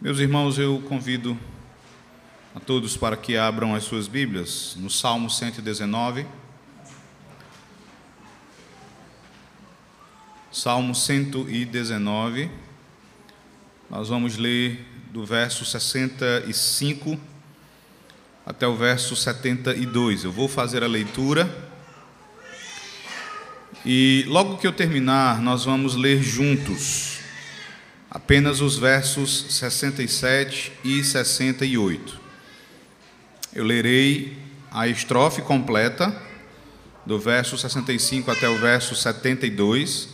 Meus irmãos, eu convido a todos para que abram as suas Bíblias no Salmo 119. Salmo 119. Nós vamos ler do verso 65 até o verso 72. Eu vou fazer a leitura. E logo que eu terminar, nós vamos ler juntos apenas os versos 67 e 68. Eu lerei a estrofe completa, do verso 65 até o verso 72,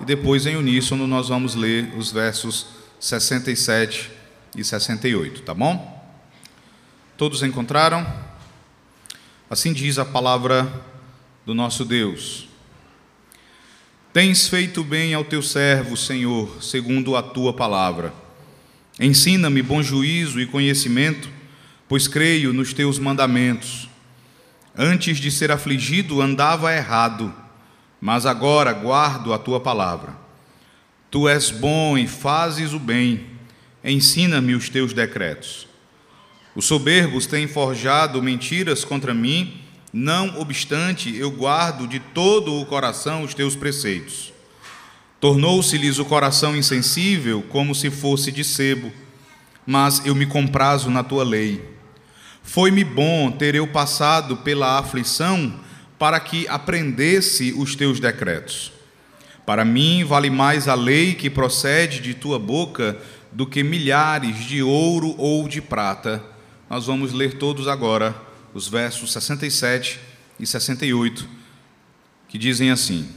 e depois em uníssono nós vamos ler os versos 67 e 68, tá bom? Todos encontraram? Assim diz a palavra do nosso Deus. Tens feito bem ao teu servo, Senhor, segundo a tua palavra. Ensina-me bom juízo e conhecimento, pois creio nos teus mandamentos. Antes de ser afligido, andava errado, mas agora guardo a tua palavra. Tu és bom e fazes o bem, ensina-me os teus decretos. Os soberbos têm forjado mentiras contra mim, não obstante, eu guardo de todo o coração os teus preceitos. Tornou-se-lhes o coração insensível, como se fosse de sebo, mas eu me comprazo na tua lei. Foi-me bom ter eu passado pela aflição, para que aprendesse os teus decretos. Para mim vale mais a lei que procede de tua boca do que milhares de ouro ou de prata nós vamos ler todos agora os versos 67 e 68, que dizem assim: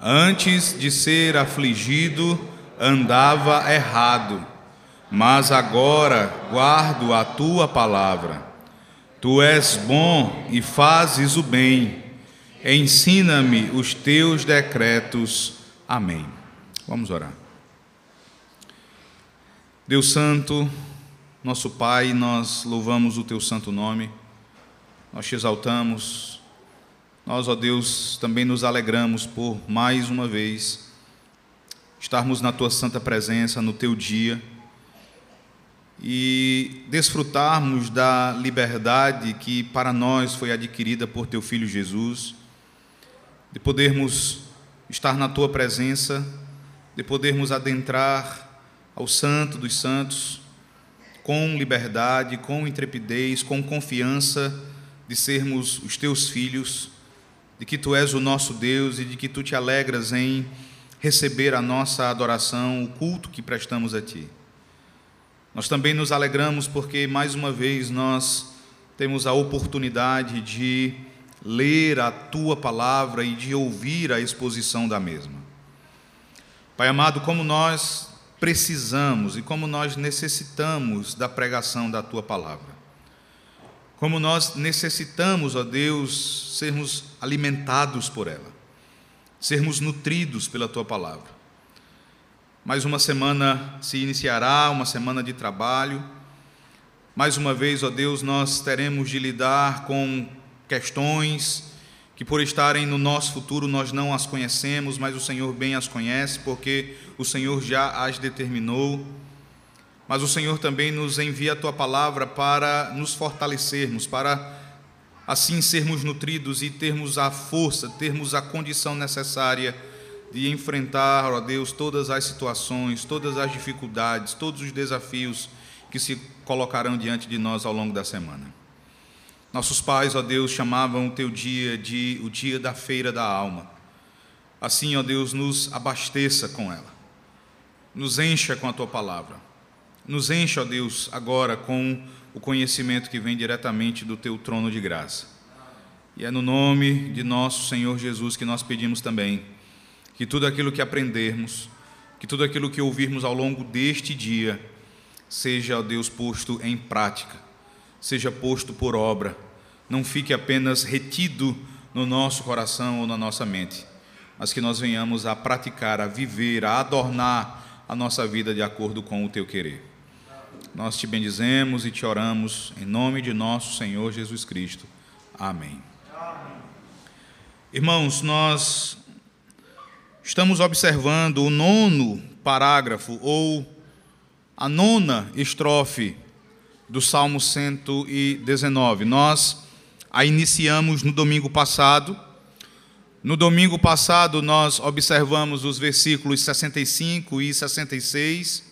Antes de ser afligido, andava errado, mas agora guardo a tua palavra. Tu és bom e fazes o bem. Ensina-me os teus decretos. Amém. Vamos orar. Deus Santo, nosso Pai, nós louvamos o Teu santo nome, nós te exaltamos, nós, ó Deus, também nos alegramos por mais uma vez estarmos na Tua santa presença, no Teu dia e desfrutarmos da liberdade que para nós foi adquirida por Teu Filho Jesus, de podermos estar na Tua presença, de podermos adentrar ao Santo dos Santos com liberdade, com intrepidez, com confiança de sermos os teus filhos, de que tu és o nosso Deus e de que tu te alegras em receber a nossa adoração, o culto que prestamos a ti. Nós também nos alegramos porque mais uma vez nós temos a oportunidade de ler a tua palavra e de ouvir a exposição da mesma. Pai amado, como nós precisamos e como nós necessitamos da pregação da tua palavra. Como nós necessitamos, ó Deus, sermos alimentados por ela, sermos nutridos pela tua palavra. Mais uma semana se iniciará, uma semana de trabalho. Mais uma vez, ó Deus, nós teremos de lidar com questões que por estarem no nosso futuro nós não as conhecemos, mas o Senhor bem as conhece, porque o Senhor já as determinou. Mas o Senhor também nos envia a tua palavra para nos fortalecermos, para assim sermos nutridos e termos a força, termos a condição necessária de enfrentar, ó Deus, todas as situações, todas as dificuldades, todos os desafios que se colocarão diante de nós ao longo da semana. Nossos pais, ó Deus, chamavam o teu dia de o dia da feira da alma. Assim, ó Deus, nos abasteça com ela. Nos encha com a tua palavra. Nos encha, ó Deus, agora com o conhecimento que vem diretamente do teu trono de graça. E é no nome de nosso Senhor Jesus que nós pedimos também que tudo aquilo que aprendermos, que tudo aquilo que ouvirmos ao longo deste dia, seja, ó Deus, posto em prática, seja posto por obra não fique apenas retido no nosso coração ou na nossa mente, mas que nós venhamos a praticar, a viver, a adornar a nossa vida de acordo com o teu querer. Nós te bendizemos e te oramos em nome de nosso Senhor Jesus Cristo. Amém. Irmãos, nós estamos observando o nono parágrafo ou a nona estrofe do Salmo 119. Nós a iniciamos no domingo passado. No domingo passado, nós observamos os versículos 65 e 66.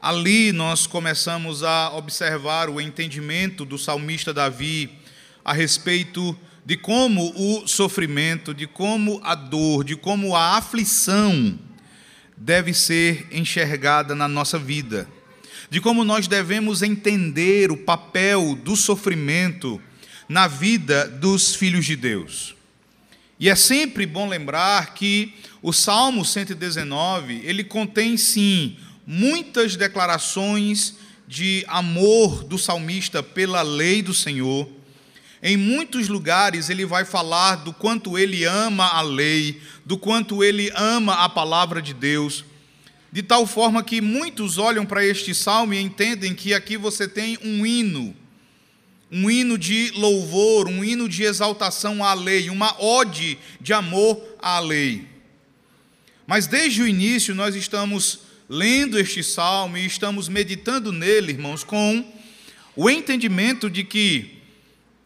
Ali nós começamos a observar o entendimento do salmista Davi a respeito de como o sofrimento, de como a dor, de como a aflição deve ser enxergada na nossa vida, de como nós devemos entender o papel do sofrimento na vida dos filhos de Deus. E é sempre bom lembrar que o Salmo 119, ele contém sim muitas declarações de amor do salmista pela lei do Senhor, em muitos lugares ele vai falar do quanto ele ama a lei, do quanto ele ama a palavra de Deus, de tal forma que muitos olham para este salmo e entendem que aqui você tem um hino, um hino de louvor, um hino de exaltação à lei, uma ode de amor à lei. Mas desde o início nós estamos lendo este salmo e estamos meditando nele, irmãos, com o entendimento de que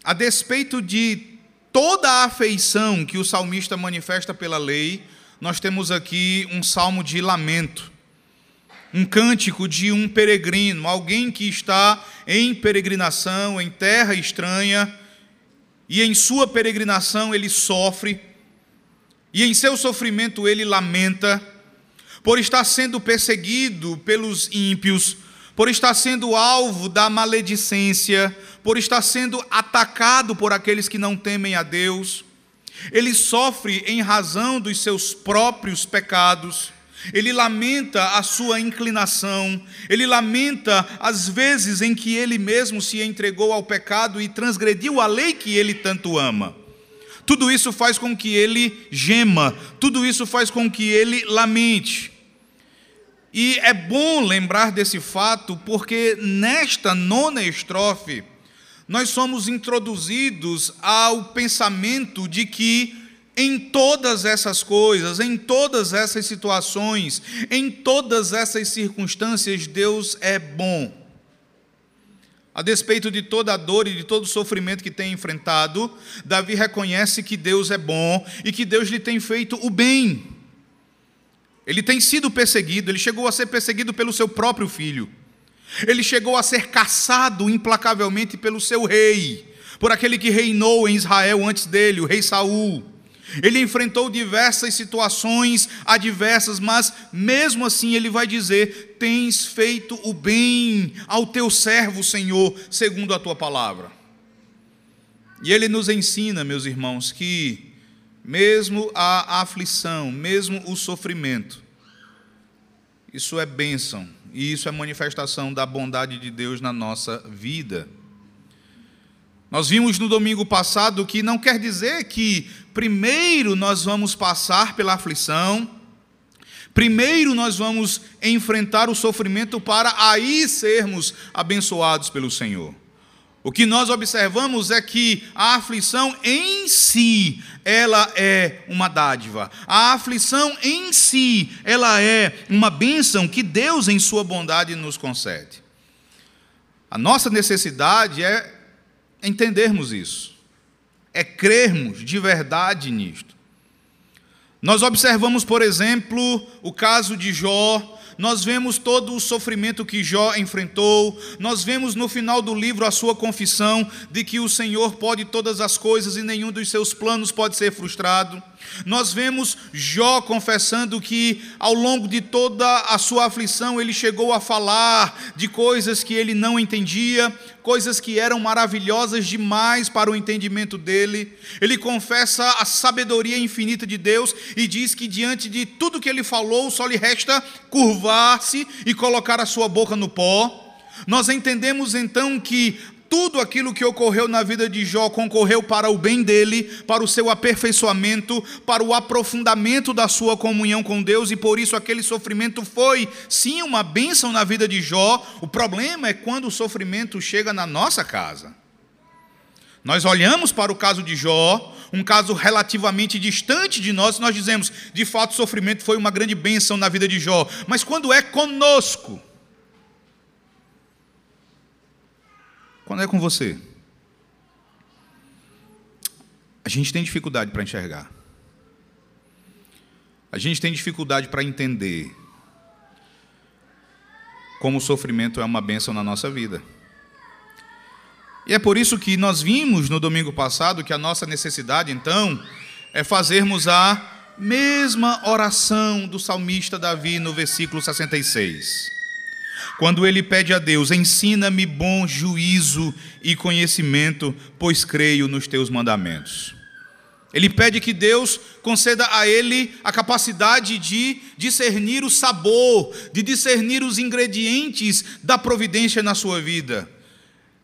a despeito de toda a afeição que o salmista manifesta pela lei, nós temos aqui um salmo de lamento, um cântico de um peregrino, alguém que está em peregrinação, em terra estranha, e em sua peregrinação ele sofre, e em seu sofrimento ele lamenta, por estar sendo perseguido pelos ímpios, por estar sendo alvo da maledicência, por estar sendo atacado por aqueles que não temem a Deus. Ele sofre em razão dos seus próprios pecados. Ele lamenta a sua inclinação, ele lamenta as vezes em que ele mesmo se entregou ao pecado e transgrediu a lei que ele tanto ama. Tudo isso faz com que ele gema, tudo isso faz com que ele lamente. E é bom lembrar desse fato, porque nesta nona estrofe, nós somos introduzidos ao pensamento de que em todas essas coisas, em todas essas situações, em todas essas circunstâncias, Deus é bom. A despeito de toda a dor e de todo o sofrimento que tem enfrentado, Davi reconhece que Deus é bom e que Deus lhe tem feito o bem. Ele tem sido perseguido, ele chegou a ser perseguido pelo seu próprio filho. Ele chegou a ser caçado implacavelmente pelo seu rei, por aquele que reinou em Israel antes dele, o rei Saul. Ele enfrentou diversas situações adversas, mas mesmo assim ele vai dizer: Tens feito o bem ao teu servo, Senhor, segundo a tua palavra. E ele nos ensina, meus irmãos, que mesmo a aflição, mesmo o sofrimento, isso é bênção e isso é manifestação da bondade de Deus na nossa vida. Nós vimos no domingo passado que não quer dizer que primeiro nós vamos passar pela aflição, primeiro nós vamos enfrentar o sofrimento para aí sermos abençoados pelo Senhor. O que nós observamos é que a aflição em si, ela é uma dádiva. A aflição em si, ela é uma bênção que Deus, em sua bondade, nos concede. A nossa necessidade é entendermos isso, é crermos de verdade nisto. Nós observamos, por exemplo, o caso de Jó, nós vemos todo o sofrimento que Jó enfrentou, nós vemos no final do livro a sua confissão de que o Senhor pode todas as coisas e nenhum dos seus planos pode ser frustrado. Nós vemos Jó confessando que ao longo de toda a sua aflição ele chegou a falar de coisas que ele não entendia, coisas que eram maravilhosas demais para o entendimento dele. Ele confessa a sabedoria infinita de Deus e diz que diante de tudo que ele falou só lhe resta curvar-se e colocar a sua boca no pó. Nós entendemos então que tudo aquilo que ocorreu na vida de Jó concorreu para o bem dele, para o seu aperfeiçoamento, para o aprofundamento da sua comunhão com Deus, e por isso aquele sofrimento foi, sim, uma bênção na vida de Jó. O problema é quando o sofrimento chega na nossa casa. Nós olhamos para o caso de Jó, um caso relativamente distante de nós, e nós dizemos, de fato, o sofrimento foi uma grande bênção na vida de Jó. Mas quando é conosco, Quando é com você? A gente tem dificuldade para enxergar. A gente tem dificuldade para entender como o sofrimento é uma bênção na nossa vida. E é por isso que nós vimos no domingo passado que a nossa necessidade, então, é fazermos a mesma oração do salmista Davi no versículo 66. Quando ele pede a Deus: Ensina-me bom juízo e conhecimento, pois creio nos teus mandamentos. Ele pede que Deus conceda a ele a capacidade de discernir o sabor, de discernir os ingredientes da providência na sua vida.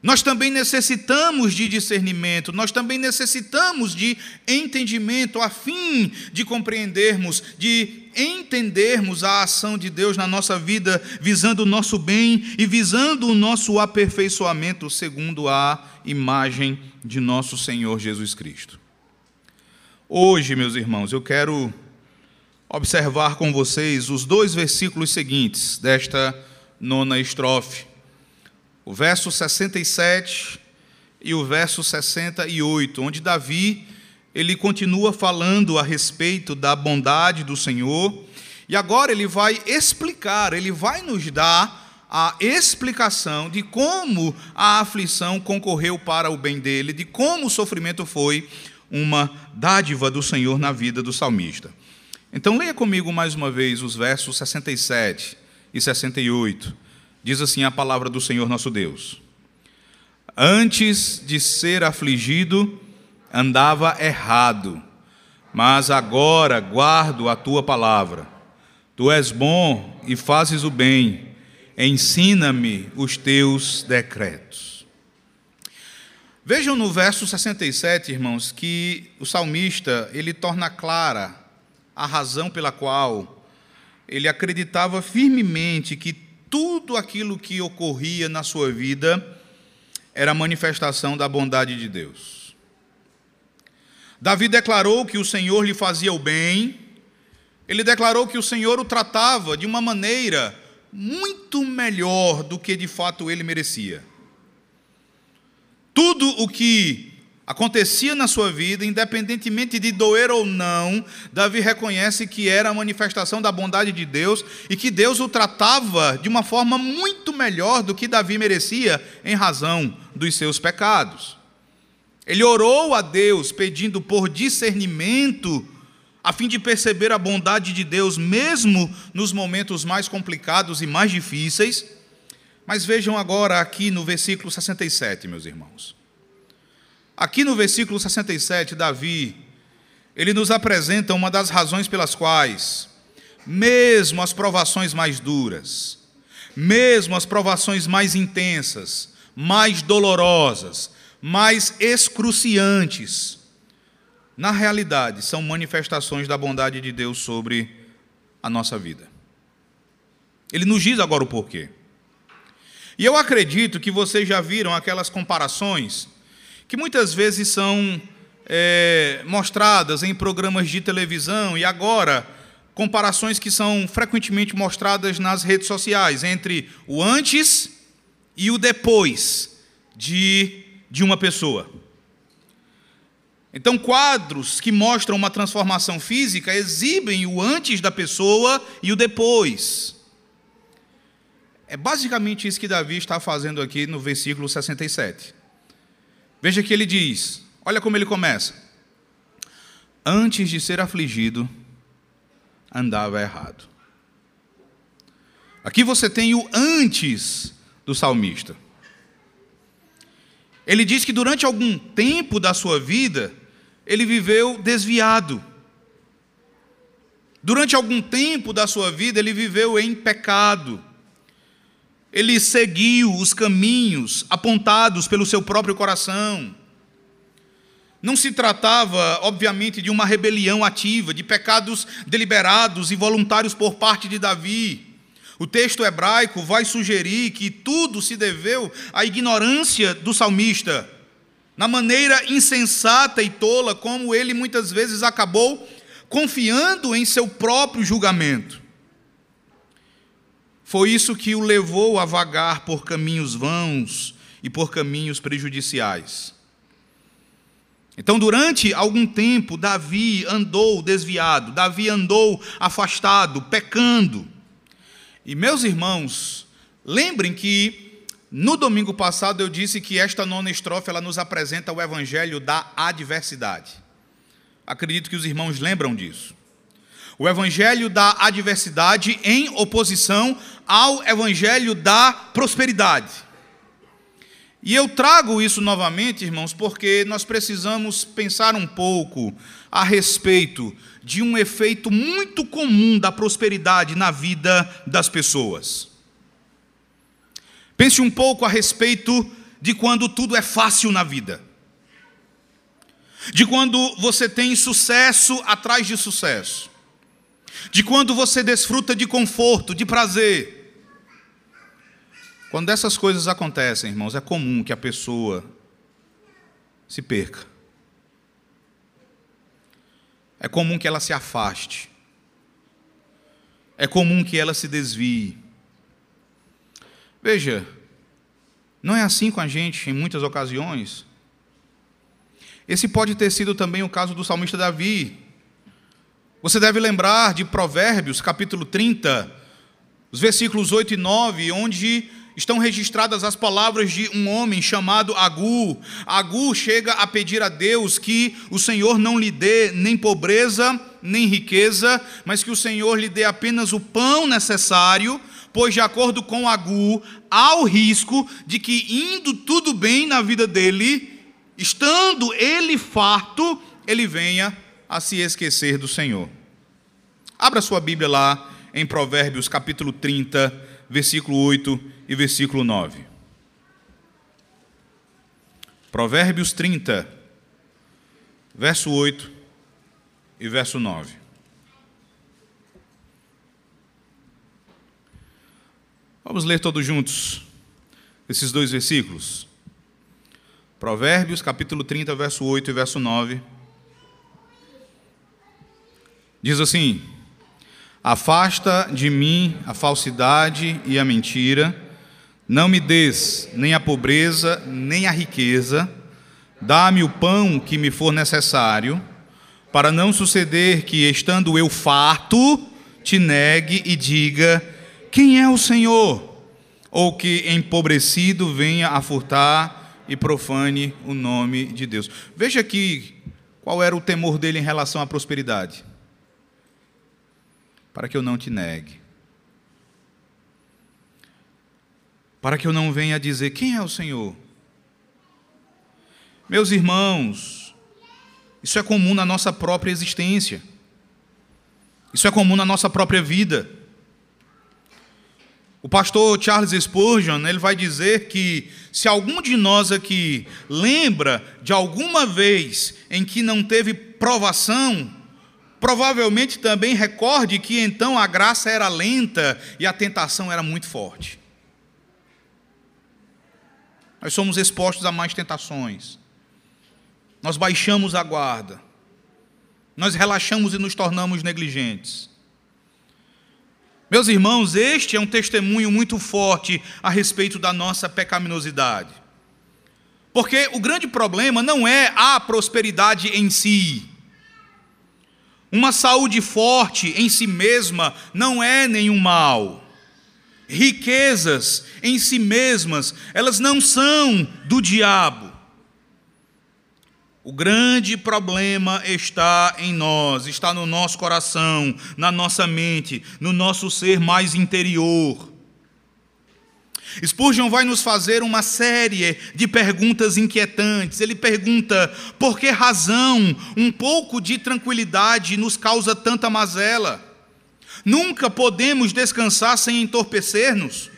Nós também necessitamos de discernimento, nós também necessitamos de entendimento a fim de compreendermos, de entendermos a ação de Deus na nossa vida, visando o nosso bem e visando o nosso aperfeiçoamento segundo a imagem de nosso Senhor Jesus Cristo. Hoje, meus irmãos, eu quero observar com vocês os dois versículos seguintes desta nona estrofe. O verso 67 e o verso 68, onde Davi ele continua falando a respeito da bondade do Senhor, e agora ele vai explicar, ele vai nos dar a explicação de como a aflição concorreu para o bem dele, de como o sofrimento foi uma dádiva do Senhor na vida do salmista. Então, leia comigo mais uma vez os versos 67 e 68. Diz assim a palavra do Senhor nosso Deus: Antes de ser afligido, andava errado, mas agora guardo a tua palavra. Tu és bom e fazes o bem, ensina-me os teus decretos. Vejam no verso 67, irmãos, que o salmista, ele torna clara a razão pela qual ele acreditava firmemente que tudo aquilo que ocorria na sua vida era manifestação da bondade de Deus. Davi declarou que o Senhor lhe fazia o bem, ele declarou que o Senhor o tratava de uma maneira muito melhor do que de fato ele merecia. Tudo o que acontecia na sua vida, independentemente de doer ou não, Davi reconhece que era a manifestação da bondade de Deus e que Deus o tratava de uma forma muito melhor do que Davi merecia em razão dos seus pecados. Ele orou a Deus pedindo por discernimento a fim de perceber a bondade de Deus mesmo nos momentos mais complicados e mais difíceis. Mas vejam agora aqui no versículo 67, meus irmãos. Aqui no versículo 67, Davi, ele nos apresenta uma das razões pelas quais, mesmo as provações mais duras, mesmo as provações mais intensas, mais dolorosas, mais excruciantes, na realidade são manifestações da bondade de Deus sobre a nossa vida. Ele nos diz agora o porquê. E eu acredito que vocês já viram aquelas comparações que muitas vezes são é, mostradas em programas de televisão e agora comparações que são frequentemente mostradas nas redes sociais entre o antes e o depois de, de uma pessoa. Então, quadros que mostram uma transformação física exibem o antes da pessoa e o depois. É basicamente isso que Davi está fazendo aqui no versículo 67. Veja que ele diz: olha como ele começa. Antes de ser afligido, andava errado. Aqui você tem o antes do salmista. Ele diz que durante algum tempo da sua vida, ele viveu desviado. Durante algum tempo da sua vida, ele viveu em pecado. Ele seguiu os caminhos apontados pelo seu próprio coração. Não se tratava, obviamente, de uma rebelião ativa, de pecados deliberados e voluntários por parte de Davi. O texto hebraico vai sugerir que tudo se deveu à ignorância do salmista, na maneira insensata e tola como ele muitas vezes acabou confiando em seu próprio julgamento. Foi isso que o levou a vagar por caminhos vãos e por caminhos prejudiciais. Então, durante algum tempo, Davi andou desviado, Davi andou afastado, pecando. E meus irmãos, lembrem que no domingo passado eu disse que esta nona estrofe ela nos apresenta o evangelho da adversidade. Acredito que os irmãos lembram disso. O evangelho da adversidade em oposição ao evangelho da prosperidade. E eu trago isso novamente, irmãos, porque nós precisamos pensar um pouco a respeito de um efeito muito comum da prosperidade na vida das pessoas. Pense um pouco a respeito de quando tudo é fácil na vida, de quando você tem sucesso atrás de sucesso, de quando você desfruta de conforto, de prazer. Quando essas coisas acontecem, irmãos, é comum que a pessoa se perca. É comum que ela se afaste. É comum que ela se desvie. Veja, não é assim com a gente em muitas ocasiões. Esse pode ter sido também o caso do salmista Davi. Você deve lembrar de Provérbios, capítulo 30, os versículos 8 e 9, onde estão registradas as palavras de um homem chamado Agu. Agu chega a pedir a Deus que o Senhor não lhe dê nem pobreza, nem riqueza, mas que o Senhor lhe dê apenas o pão necessário, pois, de acordo com Agu, há o risco de que, indo tudo bem na vida dele, estando ele farto, ele venha a se esquecer do Senhor. Abra sua Bíblia lá em Provérbios capítulo 30, versículo 8 e versículo 9. Provérbios 30, verso 8 e verso 9. Vamos ler todos juntos esses dois versículos. Provérbios, capítulo 30, verso 8 e verso 9. Diz assim: Afasta de mim a falsidade e a mentira não me des nem a pobreza, nem a riqueza, dá-me o pão que me for necessário, para não suceder que, estando eu farto, te negue e diga: Quem é o Senhor? Ou que, empobrecido, venha a furtar e profane o nome de Deus. Veja aqui qual era o temor dele em relação à prosperidade. Para que eu não te negue. Para que eu não venha dizer quem é o Senhor. Meus irmãos, isso é comum na nossa própria existência, isso é comum na nossa própria vida. O pastor Charles Spurgeon, ele vai dizer que se algum de nós aqui lembra de alguma vez em que não teve provação, provavelmente também recorde que então a graça era lenta e a tentação era muito forte. Nós somos expostos a mais tentações. Nós baixamos a guarda. Nós relaxamos e nos tornamos negligentes. Meus irmãos, este é um testemunho muito forte a respeito da nossa pecaminosidade. Porque o grande problema não é a prosperidade em si. Uma saúde forte em si mesma não é nenhum mal riquezas em si mesmas, elas não são do diabo. O grande problema está em nós, está no nosso coração, na nossa mente, no nosso ser mais interior. Spurgeon vai nos fazer uma série de perguntas inquietantes. Ele pergunta: por que razão um pouco de tranquilidade nos causa tanta mazela? Nunca podemos descansar sem entorpecer-nos.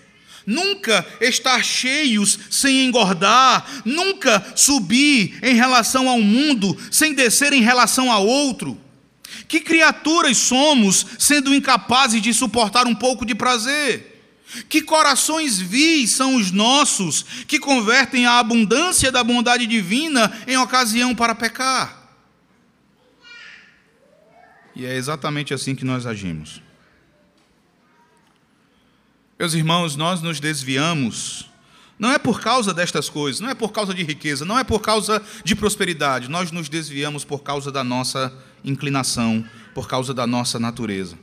Nunca estar cheios sem engordar, nunca subir em relação ao mundo sem descer em relação a outro. Que criaturas somos sendo incapazes de suportar um pouco de prazer? Que corações vis são os nossos que convertem a abundância da bondade divina em ocasião para pecar? E é exatamente assim que nós agimos. Meus irmãos, nós nos desviamos Não é por causa destas coisas, não é por causa de riqueza, não é por causa de prosperidade. Nós nos desviamos por causa da nossa inclinação, por causa da nossa natureza.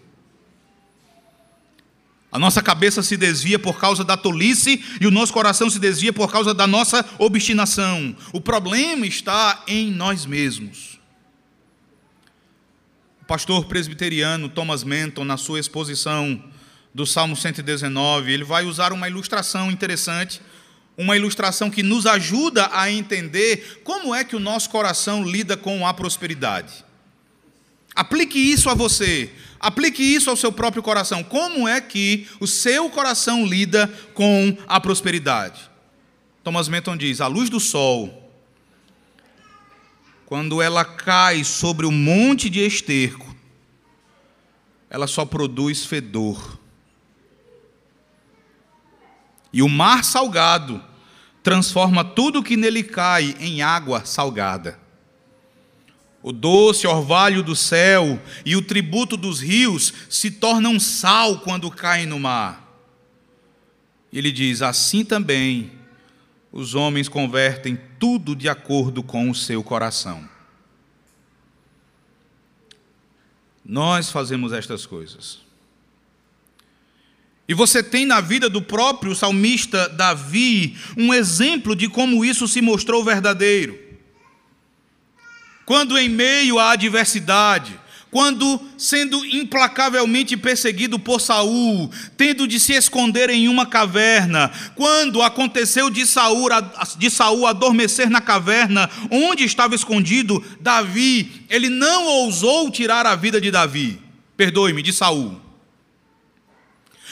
A nossa cabeça se desvia por causa da tolice e o nosso coração se desvia por causa da nossa obstinação. O problema está em nós mesmos. O pastor presbiteriano Thomas Menton, na sua exposição do Salmo 119, ele vai usar uma ilustração interessante uma ilustração que nos ajuda a entender como é que o nosso coração lida com a prosperidade. Aplique isso a você, aplique isso ao seu próprio coração. Como é que o seu coração lida com a prosperidade? Thomas Menton diz: a luz do sol, quando ela cai sobre um monte de esterco, ela só produz fedor. E o mar salgado, transforma tudo que nele cai em água salgada. O doce orvalho do céu e o tributo dos rios se tornam sal quando caem no mar. Ele diz: assim também os homens convertem tudo de acordo com o seu coração. Nós fazemos estas coisas. E você tem na vida do próprio salmista Davi um exemplo de como isso se mostrou verdadeiro. Quando em meio à adversidade, quando sendo implacavelmente perseguido por Saul, tendo de se esconder em uma caverna, quando aconteceu de Saul, de Saul adormecer na caverna onde estava escondido Davi, ele não ousou tirar a vida de Davi, perdoe-me, de Saul.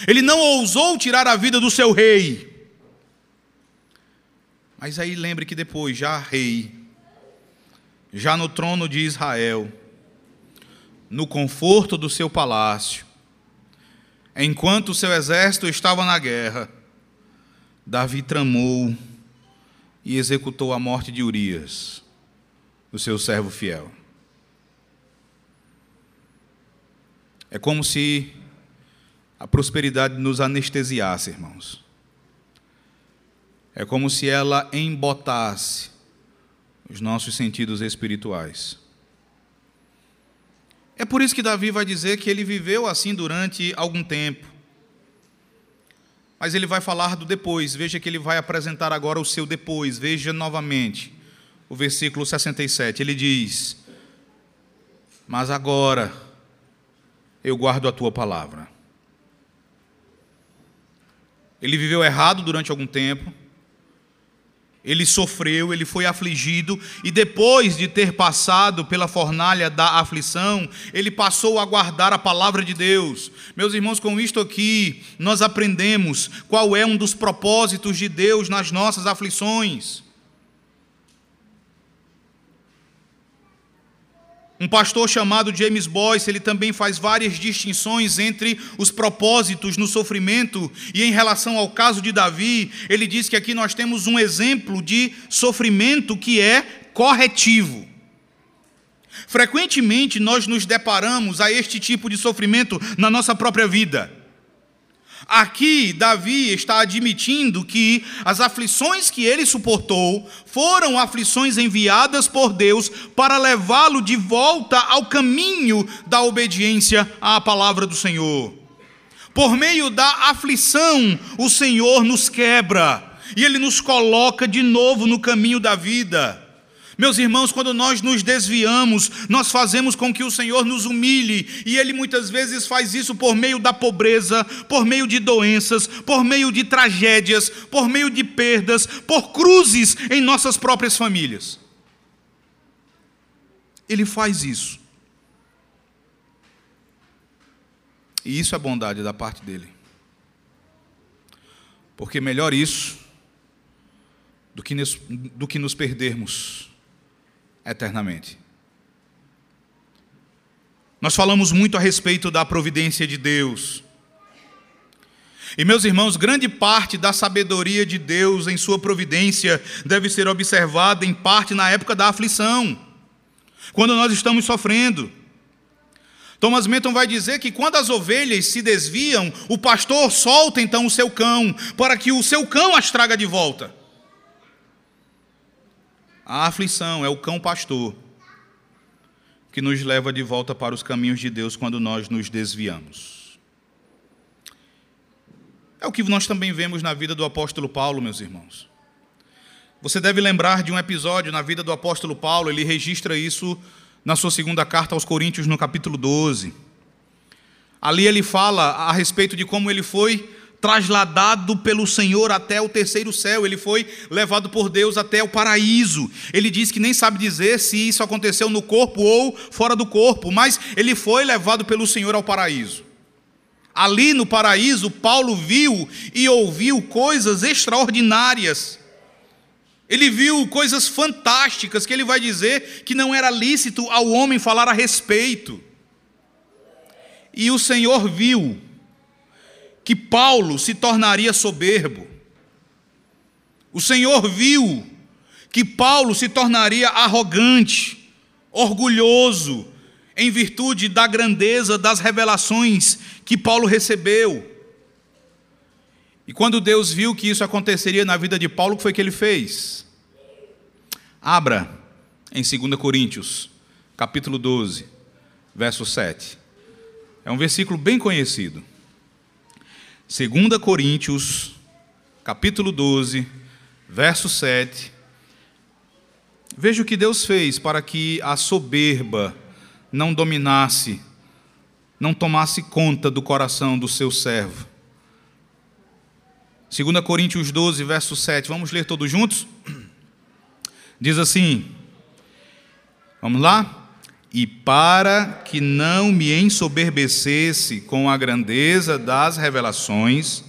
Ele não ousou tirar a vida do seu rei. Mas aí lembre que depois, já rei, já no trono de Israel, no conforto do seu palácio, enquanto o seu exército estava na guerra, Davi tramou e executou a morte de Urias, o seu servo fiel. É como se a prosperidade nos anestesiasse, irmãos. É como se ela embotasse os nossos sentidos espirituais. É por isso que Davi vai dizer que ele viveu assim durante algum tempo. Mas ele vai falar do depois. Veja que ele vai apresentar agora o seu depois. Veja novamente o versículo 67. Ele diz: Mas agora eu guardo a tua palavra. Ele viveu errado durante algum tempo. Ele sofreu, ele foi afligido, e depois de ter passado pela fornalha da aflição, ele passou a guardar a palavra de Deus. Meus irmãos, com isto aqui, nós aprendemos qual é um dos propósitos de Deus nas nossas aflições. Um pastor chamado James Boyce, ele também faz várias distinções entre os propósitos no sofrimento e em relação ao caso de Davi, ele diz que aqui nós temos um exemplo de sofrimento que é corretivo. Frequentemente nós nos deparamos a este tipo de sofrimento na nossa própria vida. Aqui, Davi está admitindo que as aflições que ele suportou foram aflições enviadas por Deus para levá-lo de volta ao caminho da obediência à palavra do Senhor. Por meio da aflição, o Senhor nos quebra e ele nos coloca de novo no caminho da vida. Meus irmãos, quando nós nos desviamos, nós fazemos com que o Senhor nos humilhe, e Ele muitas vezes faz isso por meio da pobreza, por meio de doenças, por meio de tragédias, por meio de perdas, por cruzes em nossas próprias famílias. Ele faz isso. E isso é bondade da parte dele. Porque melhor isso do que do que nos perdermos eternamente. Nós falamos muito a respeito da providência de Deus. E, meus irmãos, grande parte da sabedoria de Deus em Sua providência deve ser observada em parte na época da aflição, quando nós estamos sofrendo. Thomas Menton vai dizer que quando as ovelhas se desviam, o pastor solta então o seu cão, para que o seu cão as traga de volta. A aflição é o cão pastor que nos leva de volta para os caminhos de Deus quando nós nos desviamos. É o que nós também vemos na vida do apóstolo Paulo, meus irmãos. Você deve lembrar de um episódio na vida do apóstolo Paulo, ele registra isso na sua segunda carta aos Coríntios, no capítulo 12. Ali ele fala a respeito de como ele foi trasladado pelo Senhor até o terceiro céu, ele foi levado por Deus até o paraíso. Ele diz que nem sabe dizer se isso aconteceu no corpo ou fora do corpo, mas ele foi levado pelo Senhor ao paraíso. Ali no paraíso, Paulo viu e ouviu coisas extraordinárias. Ele viu coisas fantásticas que ele vai dizer que não era lícito ao homem falar a respeito. E o Senhor viu que Paulo se tornaria soberbo. O Senhor viu que Paulo se tornaria arrogante, orgulhoso, em virtude da grandeza das revelações que Paulo recebeu. E quando Deus viu que isso aconteceria na vida de Paulo, o que foi que ele fez? Abra em 2 Coríntios, capítulo 12, verso 7. É um versículo bem conhecido. 2 Coríntios, capítulo 12, verso 7. Veja o que Deus fez para que a soberba não dominasse, não tomasse conta do coração do seu servo. 2 Coríntios 12, verso 7. Vamos ler todos juntos? Diz assim: Vamos lá? E para que não me ensoberbecesse com a grandeza das revelações,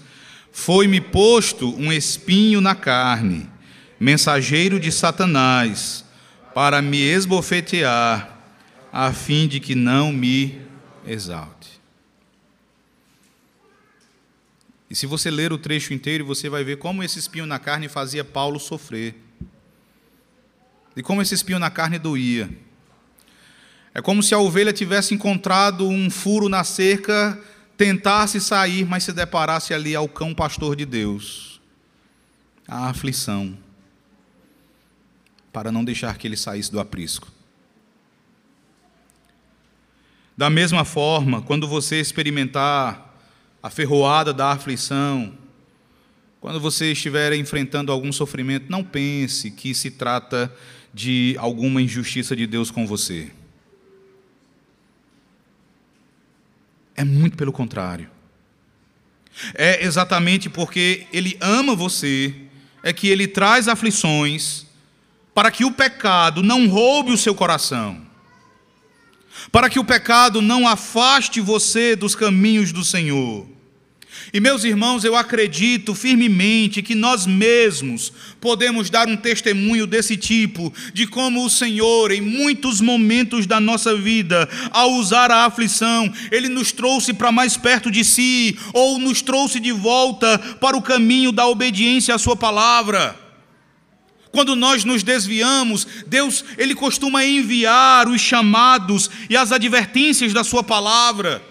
foi-me posto um espinho na carne, mensageiro de Satanás, para me esbofetear, a fim de que não me exalte. E se você ler o trecho inteiro, você vai ver como esse espinho na carne fazia Paulo sofrer. E como esse espinho na carne doía. É como se a ovelha tivesse encontrado um furo na cerca, tentasse sair, mas se deparasse ali ao cão pastor de Deus. A aflição, para não deixar que ele saísse do aprisco. Da mesma forma, quando você experimentar a ferroada da aflição, quando você estiver enfrentando algum sofrimento, não pense que se trata de alguma injustiça de Deus com você. É muito pelo contrário. É exatamente porque Ele ama você, é que Ele traz aflições, para que o pecado não roube o seu coração, para que o pecado não afaste você dos caminhos do Senhor. E meus irmãos, eu acredito firmemente que nós mesmos podemos dar um testemunho desse tipo, de como o Senhor, em muitos momentos da nossa vida, ao usar a aflição, Ele nos trouxe para mais perto de si, ou nos trouxe de volta para o caminho da obediência à Sua palavra. Quando nós nos desviamos, Deus, Ele costuma enviar os chamados e as advertências da Sua palavra.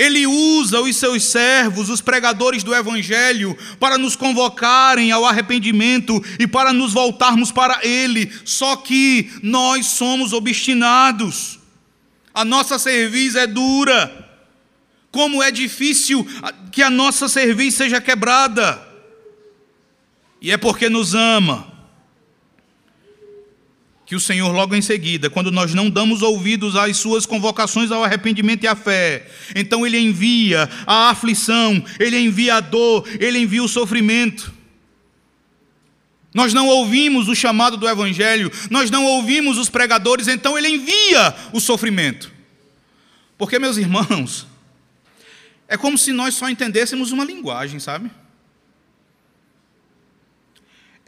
Ele usa os seus servos, os pregadores do Evangelho, para nos convocarem ao arrependimento e para nos voltarmos para Ele. Só que nós somos obstinados, a nossa cerviz é dura. Como é difícil que a nossa cerviz seja quebrada, e é porque nos ama que o Senhor, logo em seguida, quando nós não damos ouvidos às suas convocações ao arrependimento e à fé, então Ele envia a aflição, Ele envia a dor, Ele envia o sofrimento. Nós não ouvimos o chamado do Evangelho, nós não ouvimos os pregadores, então Ele envia o sofrimento. Porque, meus irmãos, é como se nós só entendêssemos uma linguagem, sabe?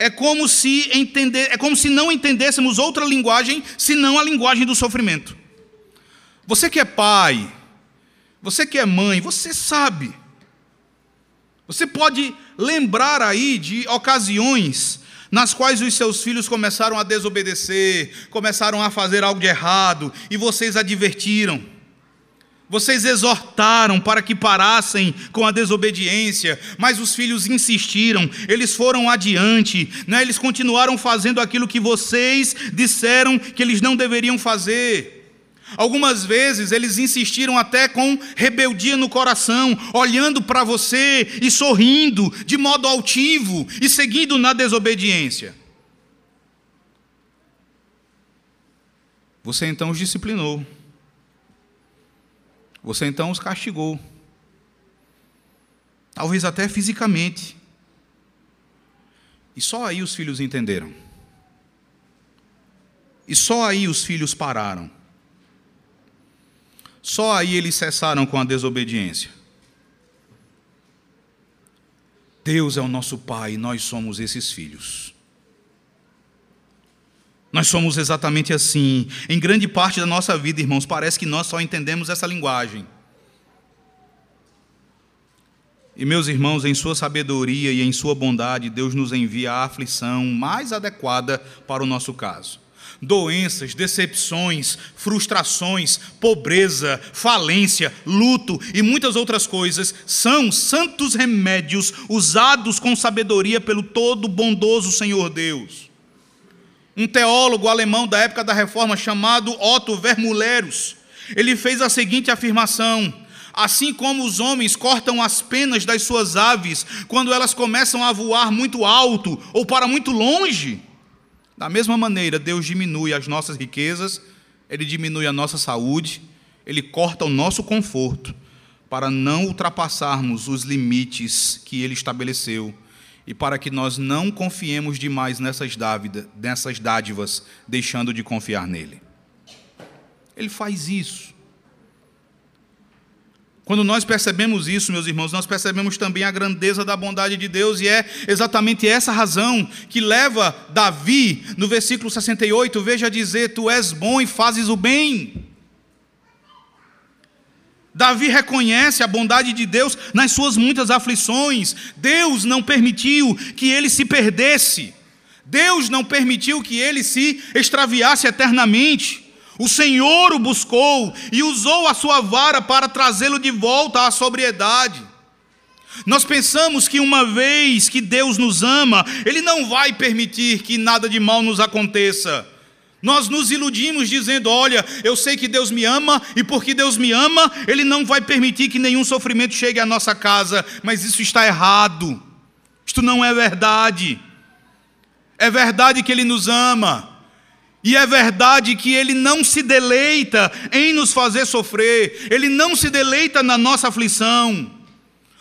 É como se entender, é como se não entendêssemos outra linguagem senão a linguagem do sofrimento. Você que é pai, você que é mãe, você sabe. Você pode lembrar aí de ocasiões nas quais os seus filhos começaram a desobedecer, começaram a fazer algo de errado, e vocês advertiram. Vocês exortaram para que parassem com a desobediência, mas os filhos insistiram, eles foram adiante, né? eles continuaram fazendo aquilo que vocês disseram que eles não deveriam fazer. Algumas vezes eles insistiram até com rebeldia no coração, olhando para você e sorrindo de modo altivo e seguindo na desobediência. Você então os disciplinou. Você então os castigou. Talvez até fisicamente. E só aí os filhos entenderam. E só aí os filhos pararam. Só aí eles cessaram com a desobediência. Deus é o nosso Pai e nós somos esses filhos. Nós somos exatamente assim. Em grande parte da nossa vida, irmãos, parece que nós só entendemos essa linguagem. E meus irmãos, em sua sabedoria e em sua bondade, Deus nos envia a aflição mais adequada para o nosso caso. Doenças, decepções, frustrações, pobreza, falência, luto e muitas outras coisas são santos remédios usados com sabedoria pelo todo bondoso Senhor Deus um teólogo alemão da época da reforma chamado Otto Vermullerus. Ele fez a seguinte afirmação: Assim como os homens cortam as penas das suas aves quando elas começam a voar muito alto ou para muito longe, da mesma maneira Deus diminui as nossas riquezas, ele diminui a nossa saúde, ele corta o nosso conforto para não ultrapassarmos os limites que ele estabeleceu e para que nós não confiemos demais nessas, nessas dádivas, deixando de confiar nele. Ele faz isso. Quando nós percebemos isso, meus irmãos, nós percebemos também a grandeza da bondade de Deus, e é exatamente essa razão que leva Davi, no versículo 68, veja dizer: Tu és bom e fazes o bem. Davi reconhece a bondade de Deus nas suas muitas aflições. Deus não permitiu que ele se perdesse. Deus não permitiu que ele se extraviasse eternamente. O Senhor o buscou e usou a sua vara para trazê-lo de volta à sobriedade. Nós pensamos que uma vez que Deus nos ama, Ele não vai permitir que nada de mal nos aconteça. Nós nos iludimos dizendo: olha, eu sei que Deus me ama, e porque Deus me ama, Ele não vai permitir que nenhum sofrimento chegue à nossa casa. Mas isso está errado. Isto não é verdade. É verdade que Ele nos ama. E é verdade que Ele não se deleita em nos fazer sofrer, Ele não se deleita na nossa aflição.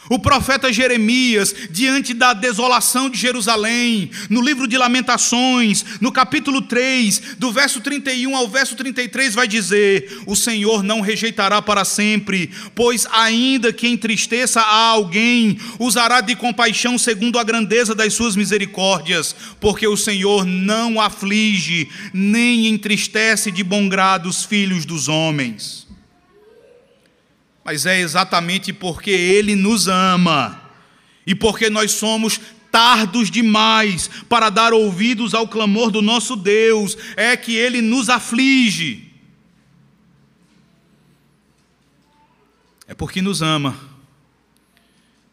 O profeta Jeremias, diante da desolação de Jerusalém, no livro de Lamentações, no capítulo 3, do verso 31 ao verso 33, vai dizer: O Senhor não rejeitará para sempre, pois, ainda que entristeça a alguém, usará de compaixão segundo a grandeza das suas misericórdias, porque o Senhor não aflige, nem entristece de bom grado os filhos dos homens mas é exatamente porque Ele nos ama e porque nós somos tardos demais para dar ouvidos ao clamor do nosso Deus, é que Ele nos aflige. É porque nos ama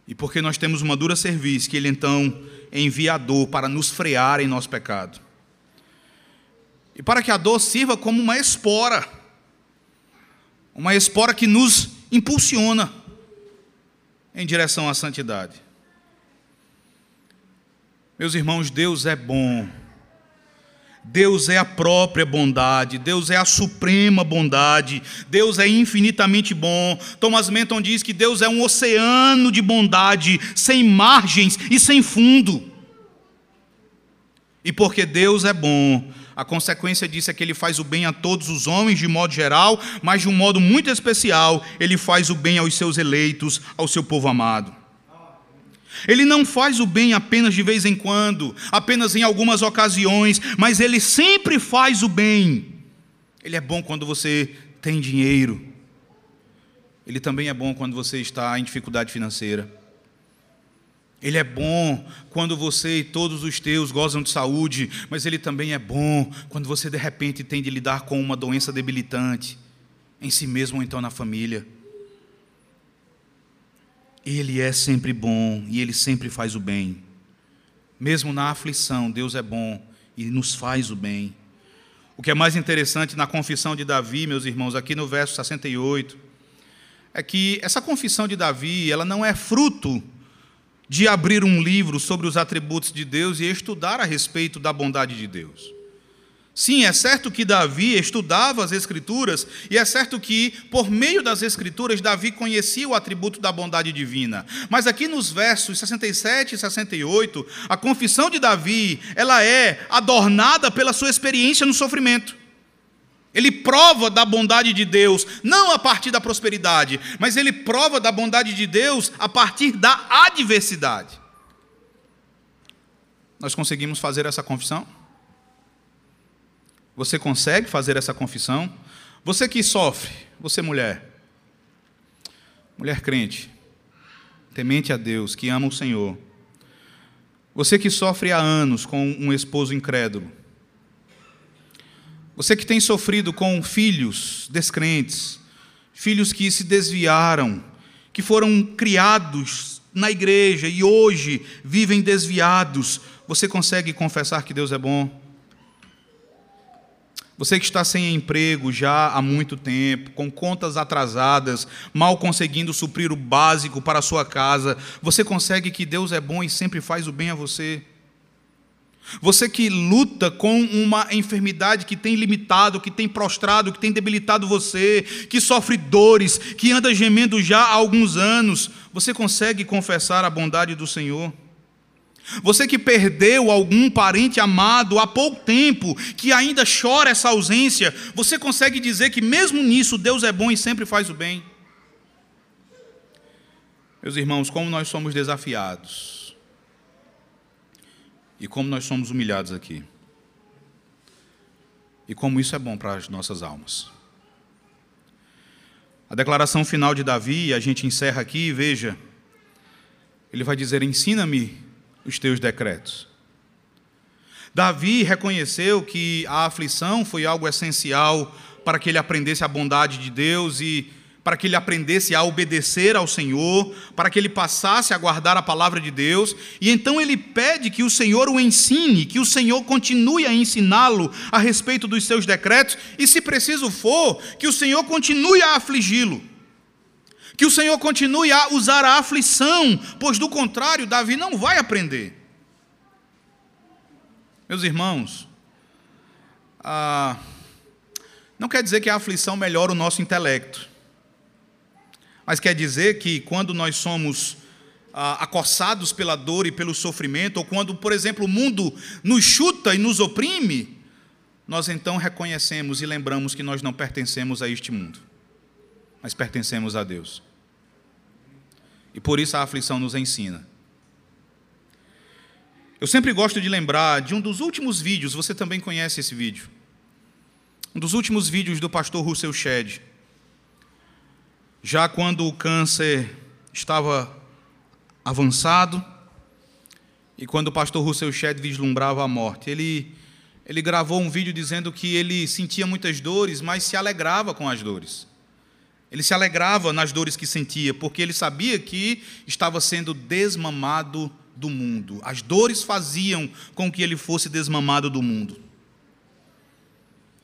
e porque nós temos uma dura serviço que Ele então envia a dor para nos frear em nosso pecado. E para que a dor sirva como uma espora, uma espora que nos impulsiona em direção à santidade. Meus irmãos, Deus é bom. Deus é a própria bondade, Deus é a suprema bondade, Deus é infinitamente bom. Thomas Menton diz que Deus é um oceano de bondade, sem margens e sem fundo. E porque Deus é bom, a consequência disso é que ele faz o bem a todos os homens de modo geral, mas de um modo muito especial, ele faz o bem aos seus eleitos, ao seu povo amado. Ele não faz o bem apenas de vez em quando, apenas em algumas ocasiões, mas ele sempre faz o bem. Ele é bom quando você tem dinheiro. Ele também é bom quando você está em dificuldade financeira. Ele é bom quando você e todos os teus gozam de saúde, mas ele também é bom quando você de repente tem de lidar com uma doença debilitante, em si mesmo ou então na família. Ele é sempre bom e ele sempre faz o bem. Mesmo na aflição, Deus é bom e nos faz o bem. O que é mais interessante na confissão de Davi, meus irmãos, aqui no verso 68, é que essa confissão de Davi, ela não é fruto de abrir um livro sobre os atributos de Deus e estudar a respeito da bondade de Deus. Sim, é certo que Davi estudava as Escrituras, e é certo que, por meio das Escrituras, Davi conhecia o atributo da bondade divina. Mas aqui nos versos 67 e 68, a confissão de Davi, ela é adornada pela sua experiência no sofrimento. Ele prova da bondade de Deus, não a partir da prosperidade, mas ele prova da bondade de Deus a partir da adversidade. Nós conseguimos fazer essa confissão? Você consegue fazer essa confissão? Você que sofre, você mulher, mulher crente, temente a Deus, que ama o Senhor. Você que sofre há anos com um esposo incrédulo, você que tem sofrido com filhos descrentes, filhos que se desviaram, que foram criados na igreja e hoje vivem desviados, você consegue confessar que Deus é bom? Você que está sem emprego já há muito tempo, com contas atrasadas, mal conseguindo suprir o básico para a sua casa, você consegue que Deus é bom e sempre faz o bem a você? Você que luta com uma enfermidade que tem limitado, que tem prostrado, que tem debilitado você, que sofre dores, que anda gemendo já há alguns anos, você consegue confessar a bondade do Senhor? Você que perdeu algum parente amado há pouco tempo, que ainda chora essa ausência, você consegue dizer que mesmo nisso Deus é bom e sempre faz o bem? Meus irmãos, como nós somos desafiados e como nós somos humilhados aqui. E como isso é bom para as nossas almas. A declaração final de Davi, a gente encerra aqui, veja. Ele vai dizer: Ensina-me os teus decretos. Davi reconheceu que a aflição foi algo essencial para que ele aprendesse a bondade de Deus e para que ele aprendesse a obedecer ao Senhor, para que ele passasse a guardar a palavra de Deus, e então ele pede que o Senhor o ensine, que o Senhor continue a ensiná-lo a respeito dos seus decretos, e se preciso for, que o Senhor continue a afligi-lo. Que o Senhor continue a usar a aflição, pois do contrário, Davi não vai aprender. Meus irmãos, ah, não quer dizer que a aflição melhora o nosso intelecto. Mas quer dizer que quando nós somos ah, acossados pela dor e pelo sofrimento, ou quando, por exemplo, o mundo nos chuta e nos oprime, nós então reconhecemos e lembramos que nós não pertencemos a este mundo, mas pertencemos a Deus. E por isso a aflição nos ensina. Eu sempre gosto de lembrar de um dos últimos vídeos, você também conhece esse vídeo. Um dos últimos vídeos do pastor Russell Shedd já quando o câncer estava avançado e quando o pastor Russell Shedd vislumbrava a morte, ele, ele gravou um vídeo dizendo que ele sentia muitas dores, mas se alegrava com as dores. Ele se alegrava nas dores que sentia, porque ele sabia que estava sendo desmamado do mundo. As dores faziam com que ele fosse desmamado do mundo.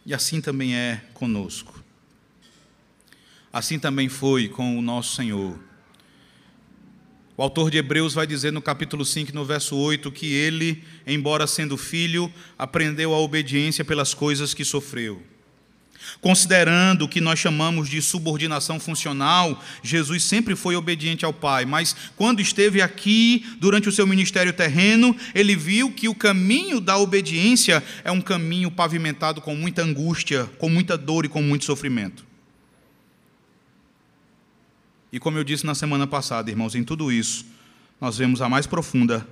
E assim também é conosco. Assim também foi com o nosso Senhor. O autor de Hebreus vai dizer no capítulo 5, no verso 8, que ele, embora sendo filho, aprendeu a obediência pelas coisas que sofreu. Considerando o que nós chamamos de subordinação funcional, Jesus sempre foi obediente ao Pai, mas quando esteve aqui, durante o seu ministério terreno, ele viu que o caminho da obediência é um caminho pavimentado com muita angústia, com muita dor e com muito sofrimento. E como eu disse na semana passada, irmãos, em tudo isso, nós vemos a mais profunda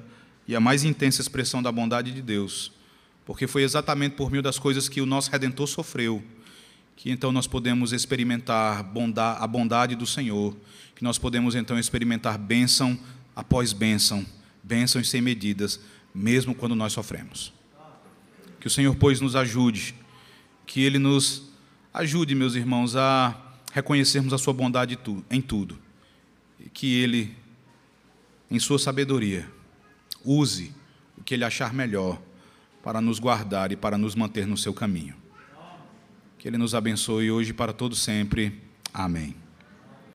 e a mais intensa expressão da bondade de Deus, porque foi exatamente por meio das coisas que o nosso redentor sofreu, que então nós podemos experimentar a bondade do Senhor, que nós podemos então experimentar bênção após bênção, bênçãos sem medidas, mesmo quando nós sofremos. Que o Senhor, pois, nos ajude, que Ele nos ajude, meus irmãos, a reconhecermos a Sua bondade em tudo, e que Ele, em Sua sabedoria, use o que Ele achar melhor para nos guardar e para nos manter no seu caminho. Que Ele nos abençoe hoje e para todo sempre. Amém.